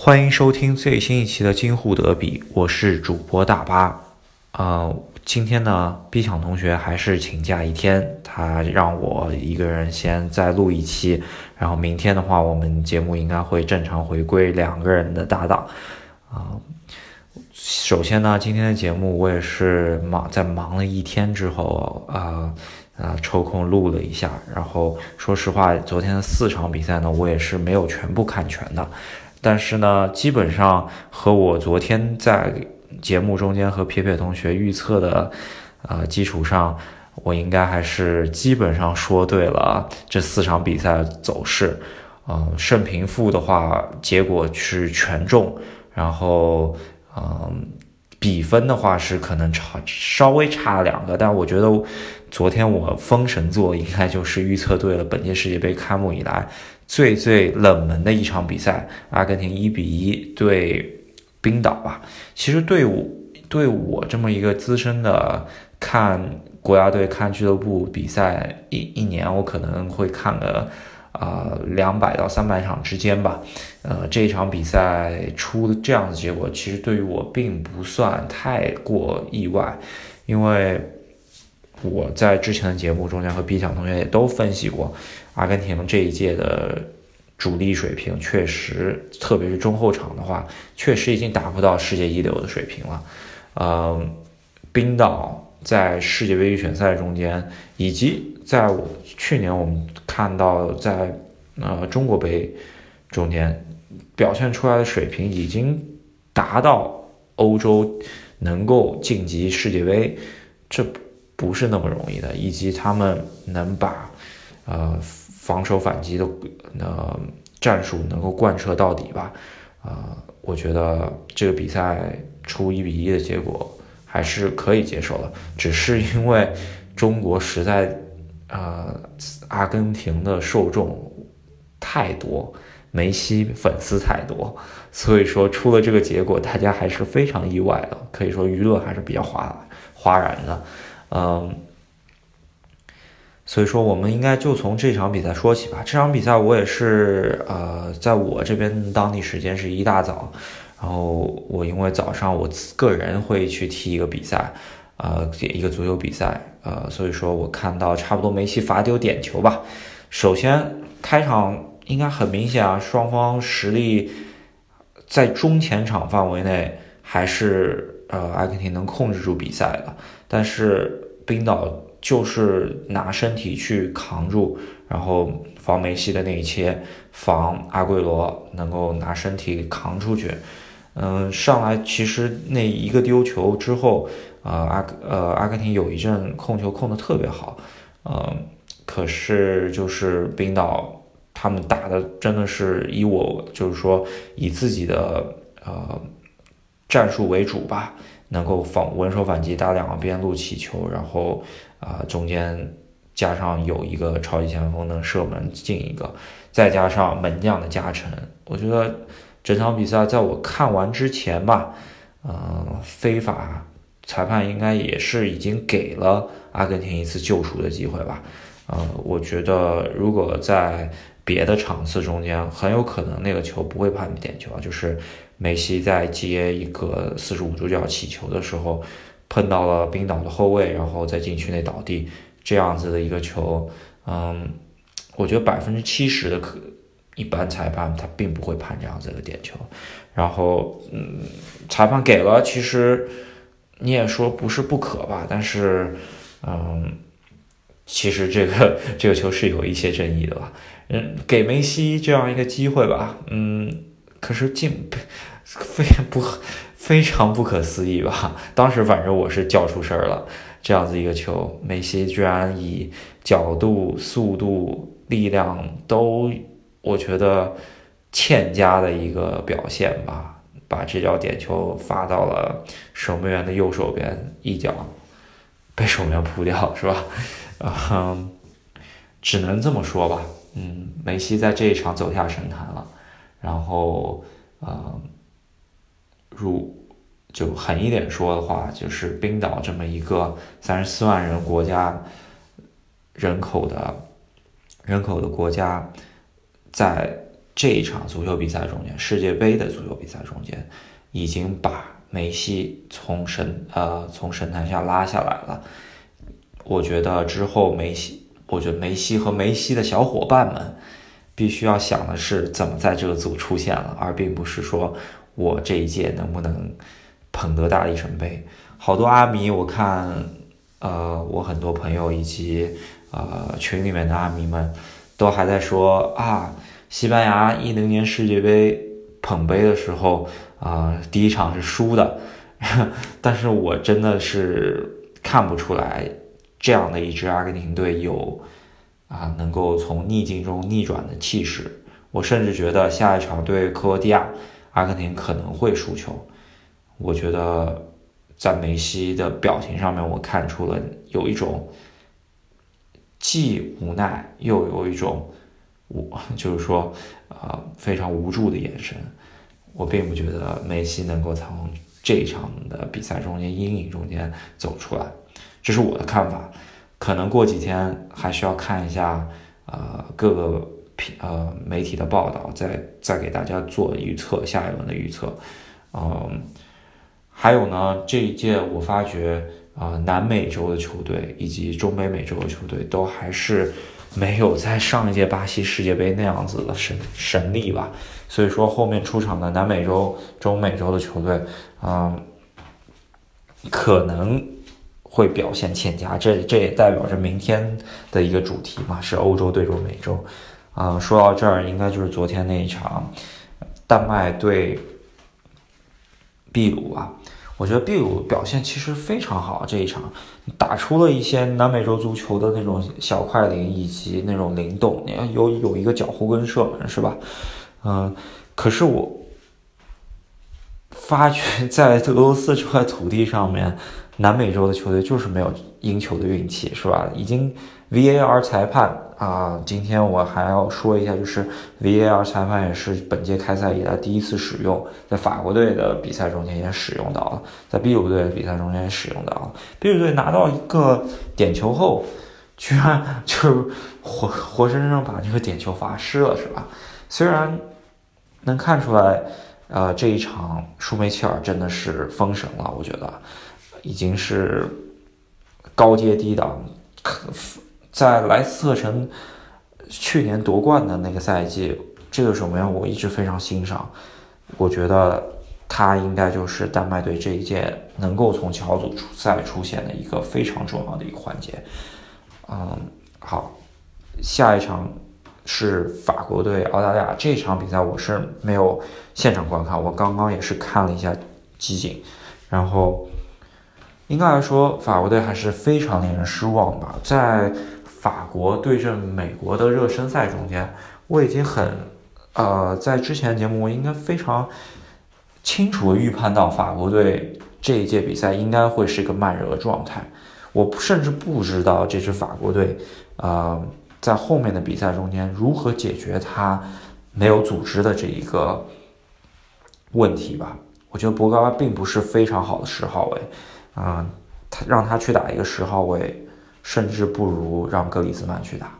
欢迎收听最新一期的京沪德比，我是主播大巴。呃，今天呢，B 强同学还是请假一天，他让我一个人先再录一期，然后明天的话，我们节目应该会正常回归两个人的搭档。啊，首先呢，今天的节目我也是忙在忙了一天之后啊啊抽空录了一下，然后说实话，昨天的四场比赛呢，我也是没有全部看全的。但是呢，基本上和我昨天在节目中间和撇撇同学预测的，呃基础上，我应该还是基本上说对了这四场比赛走势。呃，胜平负的话，结果是全中，然后，嗯，比分的话是可能差稍微差两个，但我觉得昨天我封神座应该就是预测对了本届世界杯开幕以来。最最冷门的一场比赛，阿根廷一比一对冰岛吧。其实对我对我这么一个资深的看国家队、看俱乐部比赛一一年，我可能会看个啊两百到三百场之间吧。呃，这一场比赛出这样的结果，其实对于我并不算太过意外，因为我在之前的节目中间和 B 强同学也都分析过。阿根廷这一届的主力水平确实，特别是中后场的话，确实已经达不到世界一流的水平了。嗯，冰岛在世界杯预选赛中间，以及在我去年我们看到在呃中国杯中间表现出来的水平，已经达到欧洲能够晋级世界杯，这不是那么容易的。以及他们能把呃。防守反击的呃战术能够贯彻到底吧？啊，我觉得这个比赛出一比一的结果还是可以接受的。只是因为中国实在呃阿根廷的受众太多，梅西粉丝太多，所以说出了这个结果，大家还是非常意外的。可以说舆论还是比较哗哗然的，嗯。所以说，我们应该就从这场比赛说起吧。这场比赛我也是，呃，在我这边当地时间是一大早，然后我因为早上我个人会去踢一个比赛，呃，一个足球比赛，呃，所以说我看到差不多梅西罚丢点球吧。首先开场应该很明显啊，双方实力在中前场范围内还是呃阿根廷能控制住比赛的，但是冰岛。就是拿身体去扛住，然后防梅西的那一切，防阿圭罗能够拿身体扛出去。嗯，上来其实那一个丢球之后，呃阿呃阿根廷有一阵控球控的特别好，嗯，可是就是冰岛他们打的真的是以我就是说以自己的呃战术为主吧，能够防稳守反击，打两个边路起球，然后。啊，中间加上有一个超级前锋能射门进一个，再加上门将的加成，我觉得整场比赛在我看完之前吧，嗯，非法裁判应该也是已经给了阿根廷一次救赎的机会吧。呃，我觉得如果在别的场次中间，很有可能那个球不会判点球啊，就是梅西在接一个四十五度角起球的时候。碰到了冰岛的后卫，然后在禁区内倒地，这样子的一个球，嗯，我觉得百分之七十的可一般裁判他并不会判这样子的点球，然后嗯，裁判给了，其实你也说不是不可吧，但是嗯，其实这个 这个球是有一些争议的吧，嗯，给梅西这样一个机会吧，嗯，可是进 非不。非常不可思议吧？当时反正我是叫出声了，这样子一个球，梅西居然以角度、速度、力量都，我觉得欠佳的一个表现吧，把这脚点球发到了守门员的右手边，一脚被守门员扑掉，是吧？嗯，只能这么说吧。嗯，梅西在这一场走下神坛了，然后，嗯。如就狠一点说的话，就是冰岛这么一个三十四万人国家人口的人口的国家，在这一场足球比赛中间，世界杯的足球比赛中间，已经把梅西从神呃从神坛下拉下来了。我觉得之后梅西，我觉得梅西和梅西的小伙伴们，必须要想的是怎么在这个组出现了，而并不是说我这一届能不能捧得大力神杯。好多阿迷，我看，呃，我很多朋友以及呃群里面的阿迷们，都还在说啊。西班牙一零年世界杯捧杯的时候啊，第一场是输的，但是我真的是看不出来这样的一支阿根廷队有啊能够从逆境中逆转的气势。我甚至觉得下一场对克罗地亚，阿根廷可能会输球。我觉得在梅西的表情上面，我看出了有一种既无奈又有一种。我 就是说，呃，非常无助的眼神。我并不觉得梅西能够从这一场的比赛中间阴影中间走出来，这是我的看法。可能过几天还需要看一下，呃，各个评呃媒体的报道，再再给大家做预测，下一轮的预测。嗯，还有呢，这一届我发觉啊，南美洲的球队以及中北美洲的球队都还是。没有在上一届巴西世界杯那样子的神神力吧，所以说后面出场的南美洲、中美洲的球队，啊，可能会表现欠佳。这这也代表着明天的一个主题嘛，是欧洲对中美洲。啊，说到这儿，应该就是昨天那一场丹麦对秘鲁吧。我觉得秘鲁表现其实非常好，这一场打出了一些南美洲足球的那种小快灵以及那种灵动，你看有有一个脚后跟射门是吧？嗯，可是我发觉在俄罗斯这块土地上面，南美洲的球队就是没有赢球的运气是吧？已经 VAR 裁判。啊，今天我还要说一下，就是 VAR 裁判也是本届开赛以来第一次使用，在法国队的比赛中间也使用到了，在秘鲁队的比赛中间也使用到了。秘鲁队拿到一个点球后，居然就活活生生把这个点球罚失了，是吧？虽然能看出来，呃，这一场舒梅切尔真的是封神了，我觉得已经是高阶低档。在莱斯特城去年夺冠的那个赛季，这个守门员我一直非常欣赏。我觉得他应该就是丹麦队这一届能够从小组赛出现的一个非常重要的一个环节。嗯，好，下一场是法国队澳大利亚这场比赛，我是没有现场观看，我刚刚也是看了一下集锦，然后应该来说，法国队还是非常令人失望吧，在。法国对阵美国的热身赛中间，我已经很，呃，在之前节目我应该非常清楚的预判到法国队这一届比赛应该会是一个慢热的状态。我甚至不知道这支法国队，呃，在后面的比赛中间如何解决他没有组织的这一个问题吧。我觉得博格巴并不是非常好的十号位，啊，他让他去打一个十号位。甚至不如让格里兹曼去打。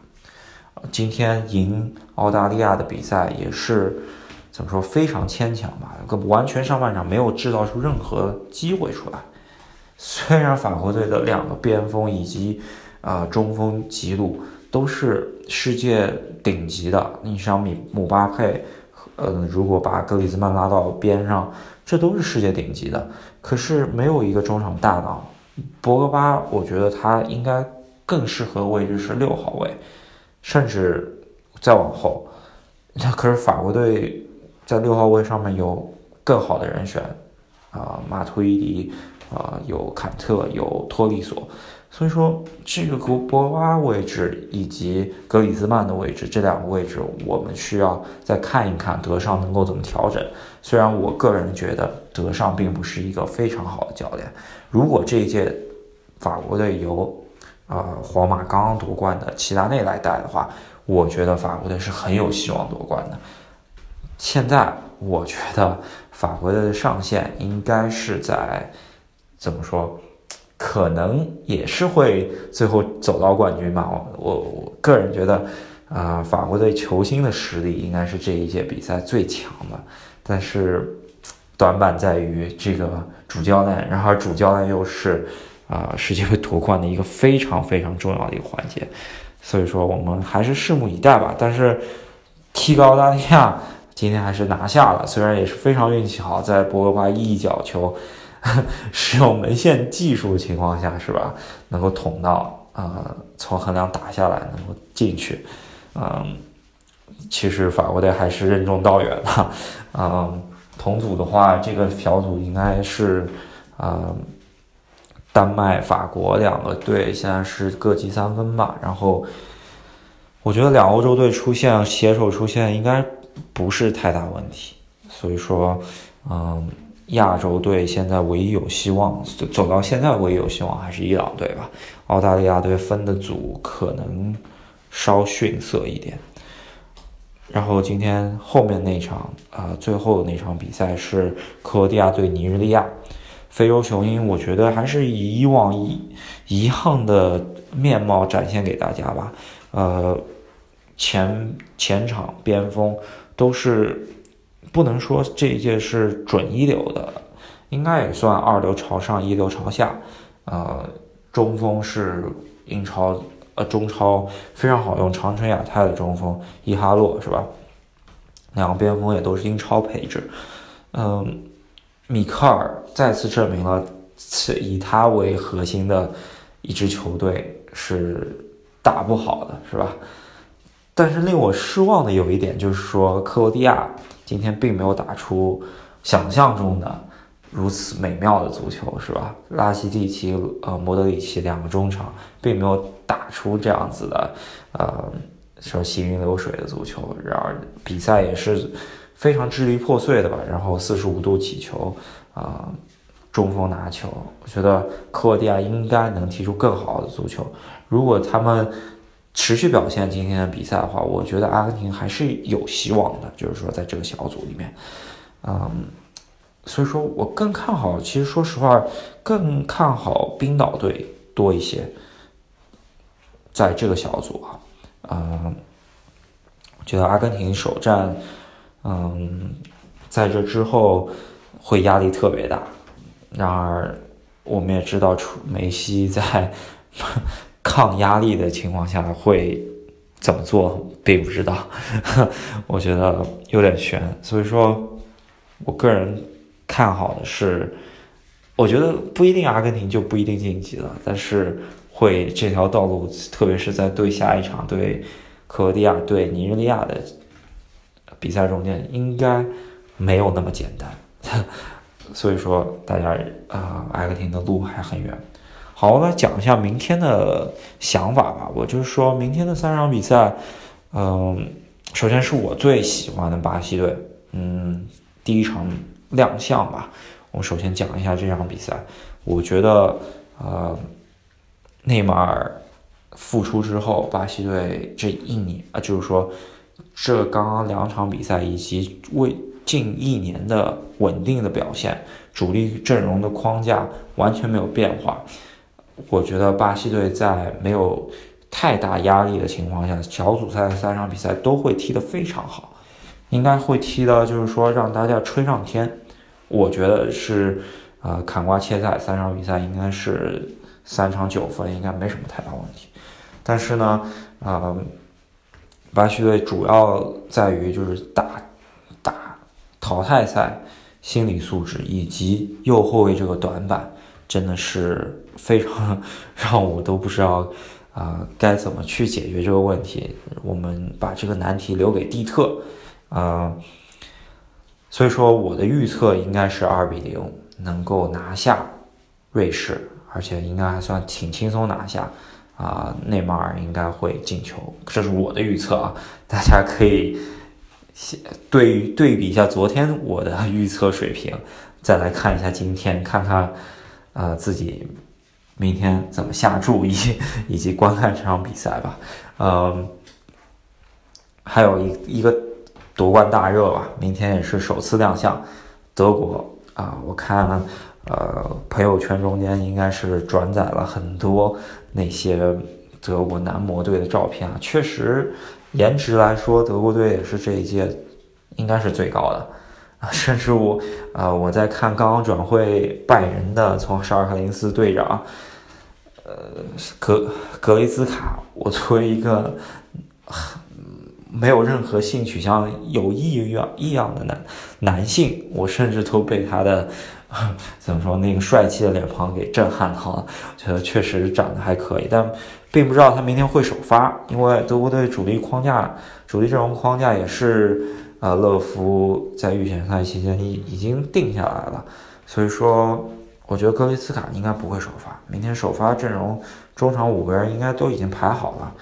今天赢澳大利亚的比赛也是怎么说非常牵强吧？完全上半场没有制造出任何机会出来。虽然法国队的两个边锋以及啊中锋吉鲁都是世界顶级的，你像米姆巴佩，呃，如果把格里兹曼拉到边上，这都是世界顶级的。可是没有一个中场大脑。博格巴，我觉得他应该。更适合位置是六号位，甚至再往后。那可是法国队在六号位上面有更好的人选啊，马图伊迪啊，有坎特，有托利索。所以说，这个博博瓦位置以及格里兹曼的位置这两个位置，我们需要再看一看德尚能够怎么调整。虽然我个人觉得德尚并不是一个非常好的教练，如果这一届法国队由啊，皇马刚刚夺冠的齐达内来带的话，我觉得法国队是很有希望夺冠的。现在我觉得法国队的上限应该是在怎么说？可能也是会最后走到冠军吧。我我个人觉得，啊，法国队球星的实力应该是这一届比赛最强的，但是短板在于这个主教练，然后主教练又是啊世界杯夺冠的一个非常非常重要的一个环节，所以说我们还是拭目以待吧。但是踢高大亚今天还是拿下了，虽然也是非常运气好，在博格巴一脚球 使用门线技术的情况下，是吧？能够捅到啊，从横梁打下来，能够进去。嗯，其实法国队还是任重道远的。嗯，同组的话，这个小组应该是，呃，丹麦、法国两个队现在是各积三分吧。然后，我觉得两欧洲队出现携手出现应该不是太大问题。所以说，嗯，亚洲队现在唯一有希望走到现在唯一有希望还是伊朗队吧。澳大利亚队分的组可能。稍逊色一点，然后今天后面那场啊，最后那场比赛是克罗地亚对尼日利亚，非洲雄鹰，我觉得还是以以往一一样的面貌展现给大家吧。呃，前前场边锋都是不能说这一届是准一流的，应该也算二流朝上，一流朝下。呃，中锋是英超。呃，中超非常好用，长春亚泰的中锋伊哈洛是吧？两个边锋也都是英超配置。嗯，米克尔再次证明了以他为核心的一支球队是打不好的，是吧？但是令我失望的有一点就是说，克罗地亚今天并没有打出想象中的。如此美妙的足球是吧？拉希蒂奇、呃，莫德里奇两个中场并没有打出这样子的，呃，说行云流水的足球。然而比赛也是非常支离破碎的吧？然后四十五度起球，啊，中锋拿球，我觉得克罗地亚应该能踢出更好的足球。如果他们持续表现今天的比赛的话，我觉得阿根廷还是有希望的。就是说，在这个小组里面，嗯。所以说我更看好，其实说实话，更看好冰岛队多一些，在这个小组啊，嗯，觉得阿根廷首战，嗯，在这之后会压力特别大。然而，我们也知道，出梅西在抗压力的情况下会怎么做，并不知道，我觉得有点悬。所以说，我个人。看好的是，我觉得不一定阿根廷就不一定晋级了，但是会这条道路，特别是在对下一场对克罗地亚对尼日利亚的比赛中间，应该没有那么简单。所以说，大家啊，阿根廷的路还很远。好，我来讲一下明天的想法吧。我就是说明天的三场比赛，嗯，首先是我最喜欢的巴西队，嗯，第一场。亮相吧，我首先讲一下这场比赛。我觉得，呃，内马尔复出之后，巴西队这一年啊，就是说，这刚刚两场比赛以及为近一年的稳定的表现，主力阵容的框架完全没有变化。我觉得巴西队在没有太大压力的情况下，小组赛三场比赛都会踢得非常好。应该会踢的，就是说让大家吹上天。我觉得是，呃，砍瓜切菜，三场比赛应该是三场九分，应该没什么太大问题。但是呢，呃，巴西队主要在于就是打打淘汰赛，心理素质以及右后卫这个短板，真的是非常 让我都不知道啊该怎么去解决这个问题。我们把这个难题留给蒂特。啊，所以说我的预测应该是二比零能够拿下瑞士，而且应该还算挺轻松拿下。啊，内马尔应该会进球，这是我的预测啊，大家可以对对比一下昨天我的 预测水平，再来看一下今天，看看啊自己明天怎么下注以以及观看这场比赛吧。嗯，还有一一个。夺冠大热吧，明天也是首次亮相，德国啊，我看呃朋友圈中间应该是转载了很多那些德国男模队的照片啊，确实颜值来说，德国队也是这一届应该是最高的啊，甚至我啊我在看刚刚转会拜仁的从沙尔克林斯队长，呃格格雷兹卡，我作为一个没有任何性取向有异样异样的男男性，我甚至都被他的 怎么说那个帅气的脸庞给震撼到了，觉得确实长得还可以，但。并不知道他明天会首发，因为德国队主力框架、主力阵容框架也是，呃，勒夫在预选赛期间已已经定下来了，所以说，我觉得格雷斯卡应该不会首发。明天首发阵容中场五个人应该都已经排好了，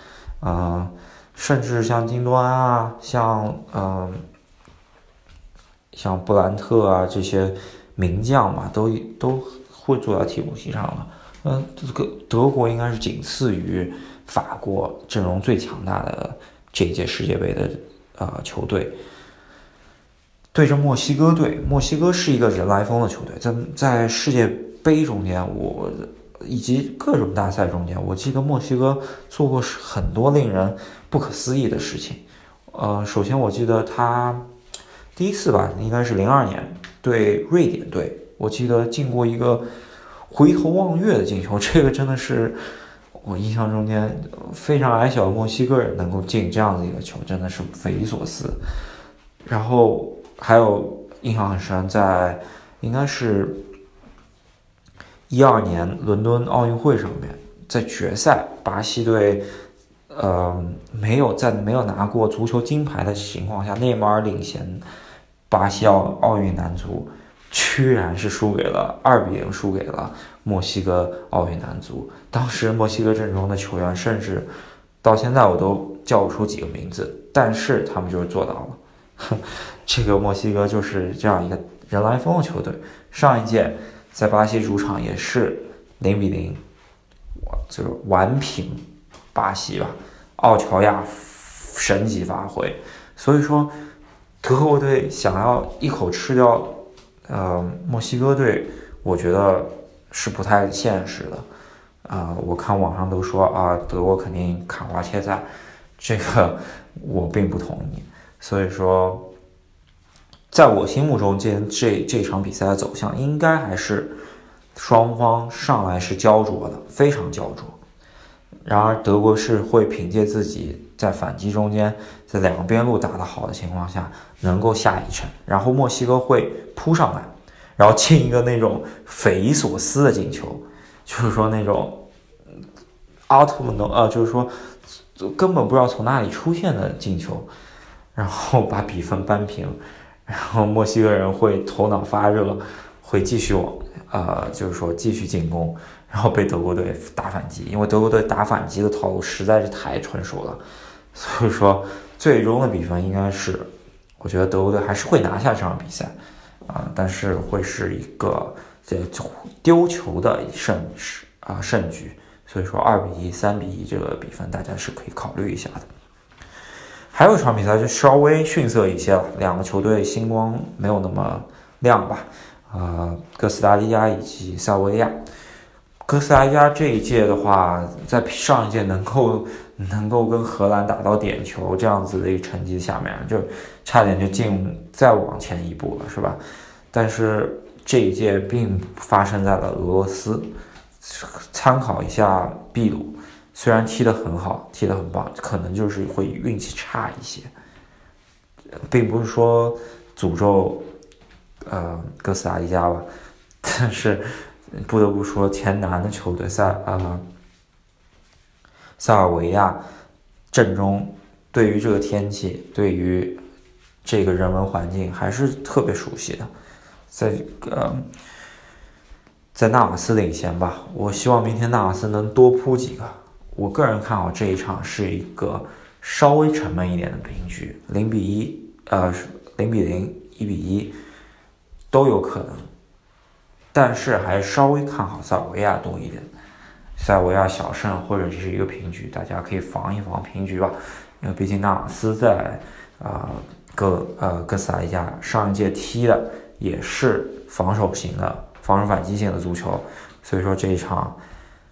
嗯，甚至像金多安啊，像嗯，像布兰特啊这些名将嘛，都都会坐在替补席上了。嗯，这个德国应该是仅次于法国阵容最强大的这一届世界杯的呃球队，对着墨西哥队。墨西哥是一个人来疯的球队，在在世界杯中间，我以及各种大赛中间，我记得墨西哥做过很多令人不可思议的事情。呃，首先我记得他第一次吧，应该是零二年对瑞典队，我记得进过一个。回头望月的进球，这个真的是我印象中间非常矮小的墨西哥人能够进这样的一个球，真的是匪夷所思。然后还有印象很深，在应该是一二年伦敦奥运会上面，在决赛，巴西队呃没有在没有拿过足球金牌的情况下，内马尔领衔巴西奥奥运男足。居然是输给了二比零，输给了墨西哥奥运男足。当时墨西哥阵中的球员，甚至到现在我都叫不出几个名字，但是他们就是做到了。这个墨西哥就是这样一个人来疯的球队。上一届在巴西主场也是零比零，就是完平巴西吧。奥乔亚神级发挥，所以说德国队想要一口吃掉。呃，墨西哥队，我觉得是不太现实的。啊，我看网上都说啊，德国肯定砍瓜切菜，这个我并不同意。所以说，在我心目中，这这这场比赛的走向应该还是双方上来是焦灼的，非常焦灼。然而，德国是会凭借自己在反击中间，在两个边路打得好的情况下，能够下一城。然后，墨西哥会扑上来，然后进一个那种匪夷所思的进球，就是说那种奥特曼的呃，就是说根本不知道从哪里出现的进球，然后把比分扳平。然后，墨西哥人会头脑发热，会继续往呃，就是说继续进攻。然后被德国队打反击，因为德国队打反击的套路实在是太纯熟了，所以说最终的比分应该是，我觉得德国队还是会拿下这场比赛，啊，但是会是一个这丢球的胜势啊胜局，所以说二比一、三比一这个比分大家是可以考虑一下的。还有一场比赛就稍微逊色一些了，两个球队星光没有那么亮吧，啊，哥斯达黎加以及塞尔维亚。哥斯达黎加这一届的话，在上一届能够能够跟荷兰打到点球这样子的一个成绩下面，就差点就进再往前一步了，是吧？但是这一届并发生在了俄罗斯。参考一下秘鲁，虽然踢得很好，踢得很棒，可能就是会运气差一些，并不是说诅咒呃哥斯达黎加吧，但是。不得不说，前南的球队塞啊塞尔维亚阵中，对于这个天气，对于这个人文环境还是特别熟悉的。在呃，在纳瓦斯领先吧，我希望明天纳瓦斯能多扑几个。我个人看好这一场是一个稍微沉闷一点的平局，零比一，呃，零比零，一比一都有可能。但是还稍微看好塞尔维亚多一点，塞尔维亚小胜或者是一个平局，大家可以防一防平局吧。因为毕竟纳瓦斯在啊哥呃哥斯达黎加上一届踢的也是防守型的防守反击型的足球，所以说这一场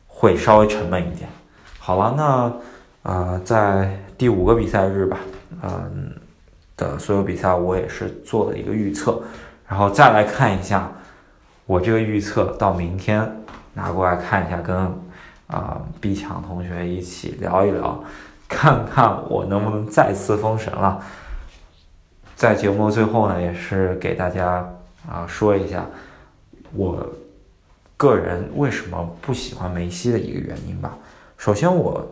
会稍微沉闷一点。好了，那呃在第五个比赛日吧，嗯的所有比赛我也是做了一个预测，然后再来看一下我这个预测到明天拿过来看一下，跟啊毕强同学一起聊一聊，看看我能不能再次封神了。在节目最后呢，也是给大家啊说一下我个人为什么不喜欢梅西的一个原因吧。首先我。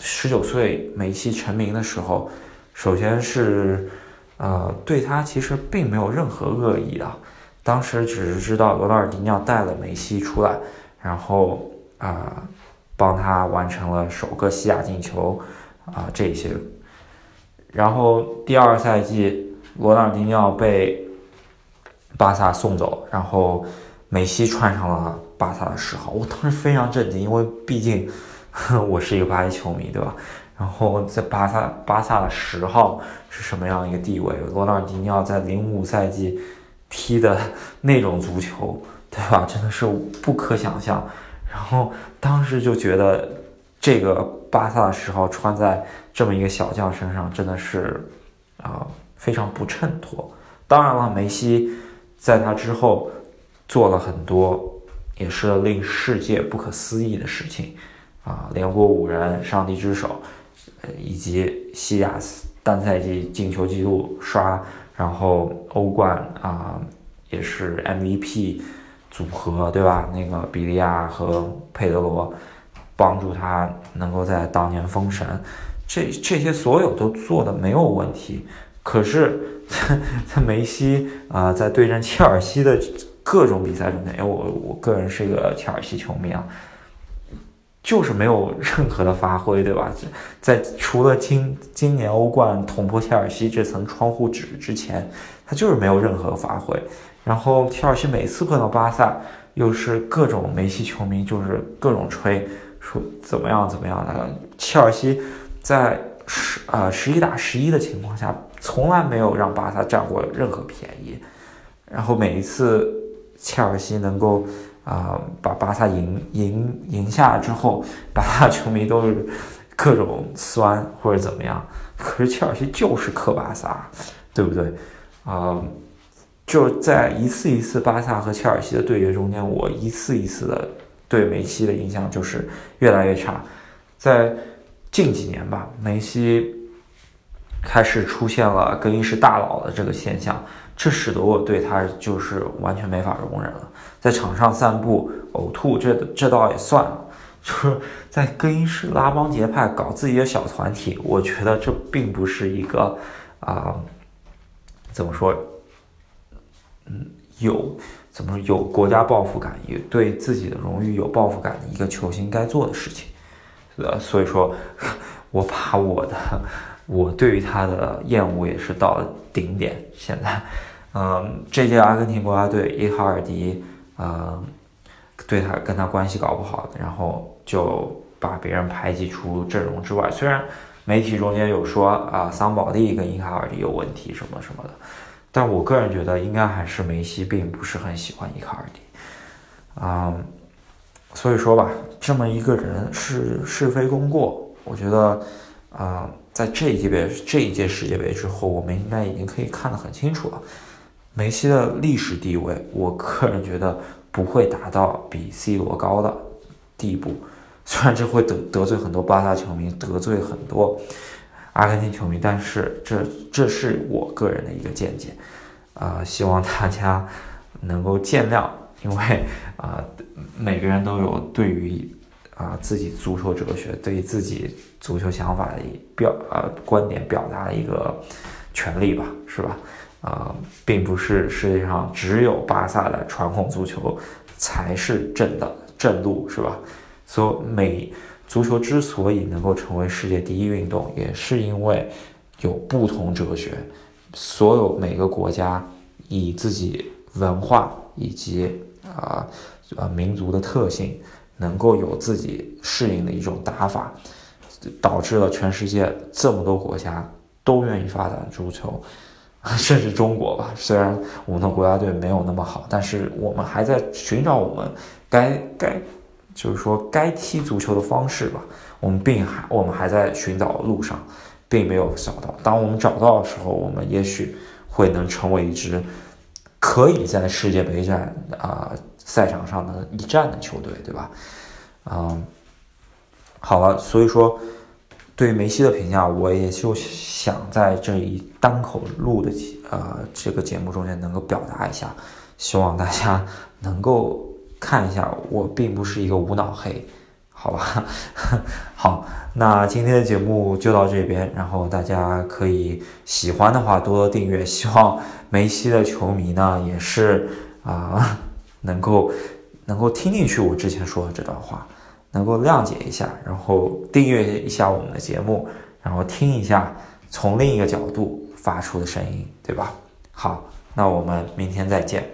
十九岁梅西成名的时候，首先是，呃，对他其实并没有任何恶意啊，当时只是知道罗纳尔迪尼奥带了梅西出来，然后啊，帮他完成了首个西甲进球啊这些，然后第二赛季罗纳尔迪尼奥被巴萨送走，然后梅西穿上了巴萨的十号，我当时非常震惊，因为毕竟。我是一个巴西球迷，对吧？然后在巴萨，巴萨的十号是什么样一个地位？罗纳尔迪尼奥在零五赛季踢的那种足球，对吧？真的是不可想象。然后当时就觉得这个巴萨的十号穿在这么一个小将身上，真的是啊非常不衬托。当然了，梅西在他之后做了很多也是令世界不可思议的事情。啊，连过五人，上帝之手，呃，以及西亚单赛季进球纪录刷，然后欧冠啊也是 MVP 组合，对吧？那个比利亚和佩德罗帮助他能够在当年封神，这这些所有都做的没有问题。可是，在 梅西啊在对阵切尔西的各种比赛中间，因为我我个人是一个切尔西球迷啊。就是没有任何的发挥，对吧？在除了今今年欧冠捅破切尔西这层窗户纸之前，他就是没有任何发挥。然后切尔西每次碰到巴萨，又是各种梅西球迷就是各种吹，说怎么样怎么样的。切尔西在十啊十一打十一的情况下，从来没有让巴萨占过任何便宜。然后每一次切尔西能够。啊，把巴萨赢赢赢下之后，巴萨球迷都是各种酸或者怎么样。可是切尔西就是克巴萨，对不对？啊，就在一次一次巴萨和切尔西的对决中间，我一次一次的对梅西的印象就是越来越差。在近几年吧，梅西开始出现了更衣室大佬的这个现象，这使得我对他就是完全没法容忍了。在场上散步、呕吐，这这倒也算了。就是在更衣室拉帮结派、搞自己的小团体，我觉得这并不是一个啊，怎么说？嗯，有怎么说有国家抱负感、也对自己的荣誉有抱负感的一个球星该做的事情。呃，所以说，我把我的我对于他的厌恶也是到了顶点。现在，嗯，这届阿根廷国家队伊卡尔迪。呃，对他跟他关系搞不好，然后就把别人排挤出阵容之外。虽然媒体中间有说啊，桑保利跟伊卡尔迪有问题什么什么的，但我个人觉得应该还是梅西并不是很喜欢伊卡尔迪。啊，所以说吧，这么一个人是是非功过，我觉得啊，在这一届这一届世界杯之后，我们应该已经可以看得很清楚了。梅西的历史地位，我个人觉得不会达到比 C 罗高的地步。虽然这会得得罪很多巴萨球迷，得罪很多阿根廷球迷，但是这这是我个人的一个见解。啊，希望大家能够见谅，因为啊，每个人都有对于啊自己足球哲学、对自己足球想法的表啊观点表达的一个权利吧，是吧？啊，并不是世界上只有巴萨的传统足球才是正的正路，是吧？所以，每足球之所以能够成为世界第一运动，也是因为有不同哲学。所有每个国家以自己文化以及啊呃民族的特性，能够有自己适应的一种打法，导致了全世界这么多国家都愿意发展足球。甚至中国吧，虽然我们的国家队没有那么好，但是我们还在寻找我们该该就是说该踢足球的方式吧，我们并还我们还在寻找路上，并没有找到。当我们找到的时候，我们也许会能成为一支可以在世界杯战啊赛场上的一战的球队，对吧？嗯，好了，所以说对梅西的评价，我也就想在这一单口录的呃这个节目中间能够表达一下，希望大家能够。看一下，我并不是一个无脑黑，好吧？好，那今天的节目就到这边，然后大家可以喜欢的话多多订阅。希望梅西的球迷呢也是啊，能够能够听进去我之前说的这段话，能够谅解一下，然后订阅一下我们的节目，然后听一下从另一个角度发出的声音，对吧？好，那我们明天再见。